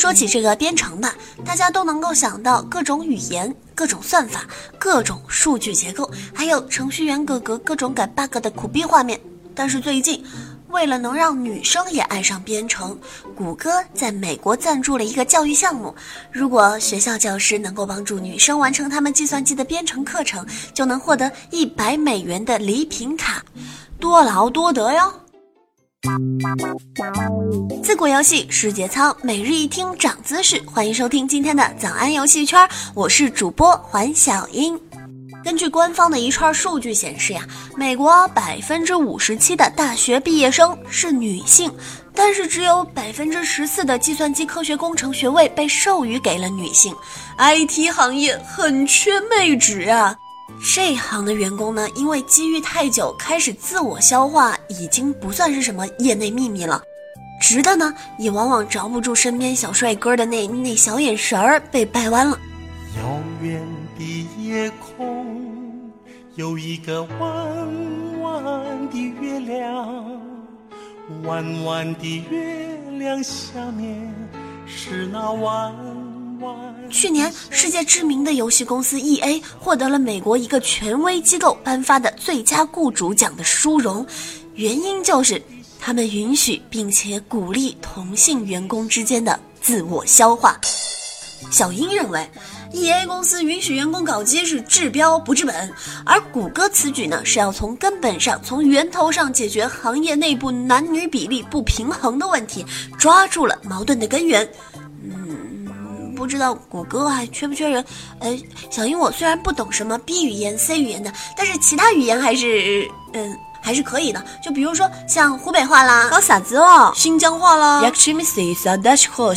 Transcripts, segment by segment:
说起这个编程吧，大家都能够想到各种语言、各种算法、各种数据结构，还有程序员哥哥各种改 bug 的苦逼画面。但是最近，为了能让女生也爱上编程，谷歌在美国赞助了一个教育项目。如果学校教师能够帮助女生完成他们计算机的编程课程，就能获得一百美元的礼品卡，多劳多得哟。自古游戏世节操，每日一听长姿势。欢迎收听今天的早安游戏圈，我是主播环小英。根据官方的一串数据显示呀，美国百分之五十七的大学毕业生是女性，但是只有百分之十四的计算机科学工程学位被授予给了女性。IT 行业很缺妹纸啊！这行的员工呢，因为机遇太久，开始自我消化，已经不算是什么业内秘密了。直的呢，也往往着不住身边小帅哥的那那小眼神儿，被掰弯了。遥远的夜空。有一个弯弯的月亮，弯弯的月亮下面是那弯弯。去年，世界知名的游戏公司 E A 获得了美国一个权威机构颁发的最佳雇主奖的殊荣，原因就是他们允许并且鼓励同性员工之间的自我消化。小英认为。E A 公司允许员工搞基是治标不治本，而谷歌此举呢是要从根本上、从源头上解决行业内部男女比例不平衡的问题，抓住了矛盾的根源。嗯，不知道谷歌还缺不缺人？呃，小英我虽然不懂什么 B 语言、C 语言的，但是其他语言还是嗯还是可以的。就比如说像湖北话啦，搞啥子哦？新疆话啦，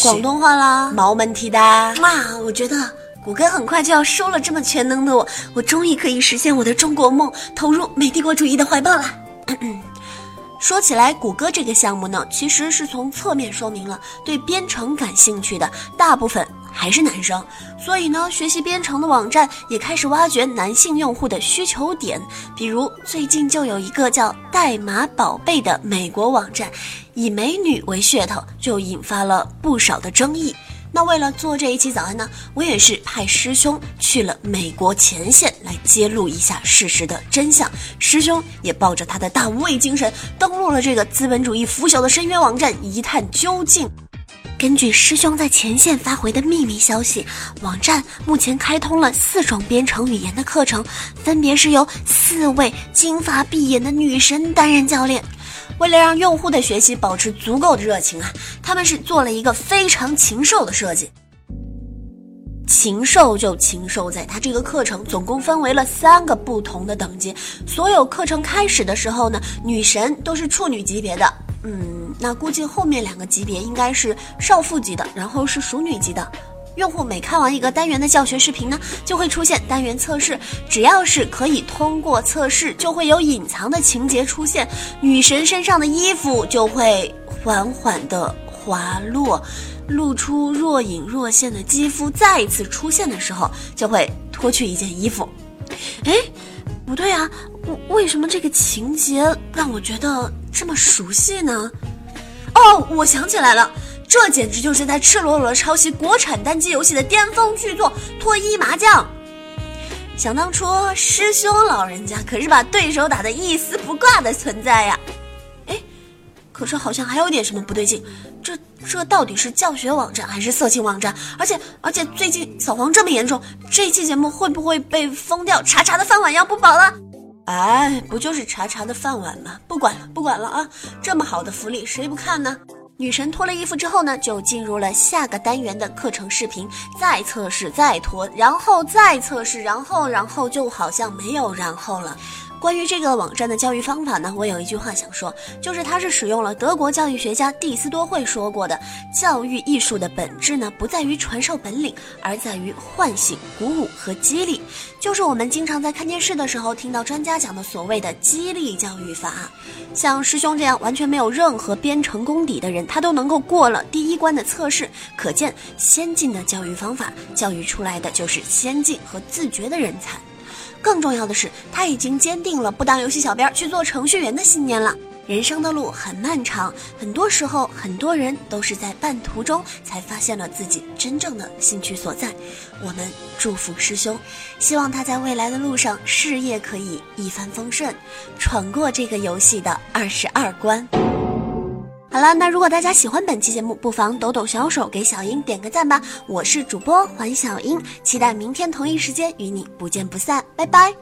广东话啦，冇问题的。哇，我觉得。谷歌很快就要收了这么全能的我，我终于可以实现我的中国梦，投入美帝国主义的怀抱了。说起来，谷歌这个项目呢，其实是从侧面说明了对编程感兴趣的大部分还是男生，所以呢，学习编程的网站也开始挖掘男性用户的需求点。比如最近就有一个叫“代码宝贝”的美国网站，以美女为噱头，就引发了不少的争议。那为了做这一期早安呢，我也是派师兄去了美国前线来揭露一下事实的真相。师兄也抱着他的大无畏精神，登录了这个资本主义腐朽的深渊网站，一探究竟。根据师兄在前线发回的秘密消息，网站目前开通了四种编程语言的课程，分别是由四位金发碧眼的女神担任教练。为了让用户的学习保持足够的热情啊，他们是做了一个非常禽兽的设计。禽兽就禽兽在，它这个课程总共分为了三个不同的等级。所有课程开始的时候呢，女神都是处女级别的，嗯，那估计后面两个级别应该是少妇级的，然后是熟女级的。用户每看完一个单元的教学视频呢，就会出现单元测试。只要是可以通过测试，就会有隐藏的情节出现。女神身上的衣服就会缓缓的滑落，露出若隐若现的肌肤。再一次出现的时候，就会脱去一件衣服。哎，不对啊，为什么这个情节让我觉得这么熟悉呢？哦，我想起来了。这简直就是在赤裸裸的抄袭国产单机游戏的巅峰巨作《脱衣麻将》。想当初，师兄老人家可是把对手打得一丝不挂的存在呀。哎，可是好像还有点什么不对劲，这这到底是教学网站还是色情网站？而且而且最近扫黄这么严重，这期节目会不会被封掉？查查的饭碗要不保了？哎，不就是查查的饭碗吗？不管了不管了啊！这么好的福利，谁不看呢？女神脱了衣服之后呢，就进入了下个单元的课程视频，再测试，再脱，然后再测试，然后，然后就好像没有然后了。关于这个网站的教育方法呢，我有一句话想说，就是它是使用了德国教育学家蒂斯多会说过的，教育艺术的本质呢，不在于传授本领，而在于唤醒、鼓舞和激励，就是我们经常在看电视的时候听到专家讲的所谓的激励教育法。像师兄这样完全没有任何编程功底的人，他都能够过了第一关的测试，可见先进的教育方法教育出来的就是先进和自觉的人才。更重要的是，他已经坚定了不当游戏小编去做程序员的信念了。人生的路很漫长，很多时候，很多人都是在半途中才发现了自己真正的兴趣所在。我们祝福师兄，希望他在未来的路上事业可以一帆风顺，闯过这个游戏的二十二关。好了，那如果大家喜欢本期节目，不妨抖抖小手给小英点个赞吧。我是主播环小英，期待明天同一时间与你不见不散，拜拜。